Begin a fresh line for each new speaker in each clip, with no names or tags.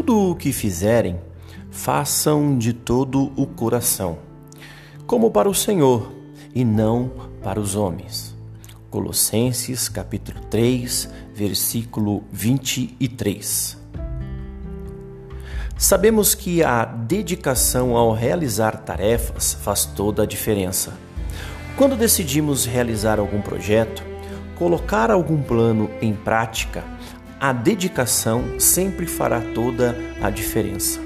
tudo o que fizerem, façam de todo o coração, como para o Senhor e não para os homens. Colossenses capítulo 3, versículo 23. Sabemos que a dedicação ao realizar tarefas faz toda a diferença. Quando decidimos realizar algum projeto, colocar algum plano em prática, a dedicação sempre fará toda a diferença.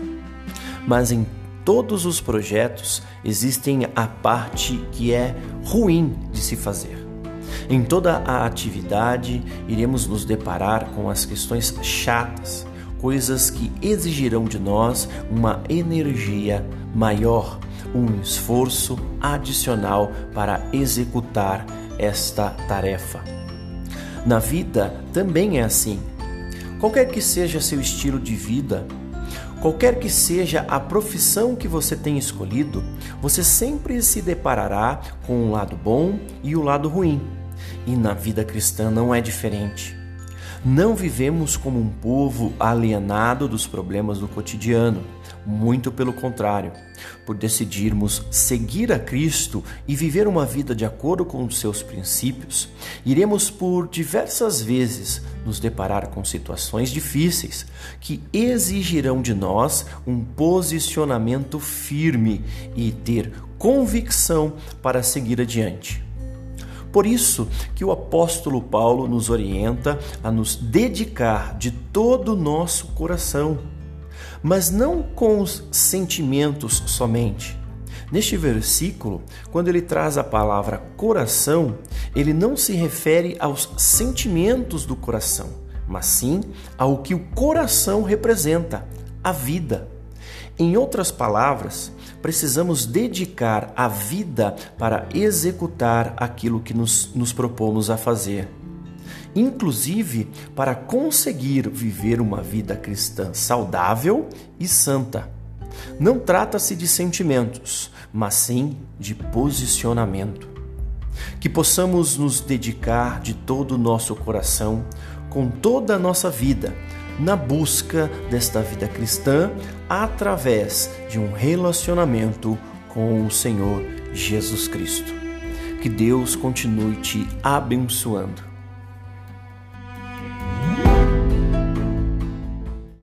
Mas em todos os projetos existem a parte que é ruim de se fazer. Em toda a atividade, iremos nos deparar com as questões chatas, coisas que exigirão de nós uma energia maior, um esforço adicional para executar esta tarefa. Na vida também é assim. Qualquer que seja seu estilo de vida, qualquer que seja a profissão que você tenha escolhido, você sempre se deparará com o um lado bom e o um lado ruim. E na vida cristã não é diferente. Não vivemos como um povo alienado dos problemas do cotidiano, muito pelo contrário. Por decidirmos seguir a Cristo e viver uma vida de acordo com os seus princípios, iremos por diversas vezes nos deparar com situações difíceis que exigirão de nós um posicionamento firme e ter convicção para seguir adiante. Por isso que o apóstolo Paulo nos orienta a nos dedicar de todo o nosso coração, mas não com os sentimentos somente. Neste versículo, quando ele traz a palavra coração, ele não se refere aos sentimentos do coração, mas sim ao que o coração representa, a vida. Em outras palavras, precisamos dedicar a vida para executar aquilo que nos, nos propomos a fazer. Inclusive para conseguir viver uma vida cristã saudável e santa. Não trata-se de sentimentos, mas sim de posicionamento. Que possamos nos dedicar de todo o nosso coração, com toda a nossa vida na busca desta vida cristã através de um relacionamento com o Senhor Jesus Cristo. Que Deus continue te abençoando.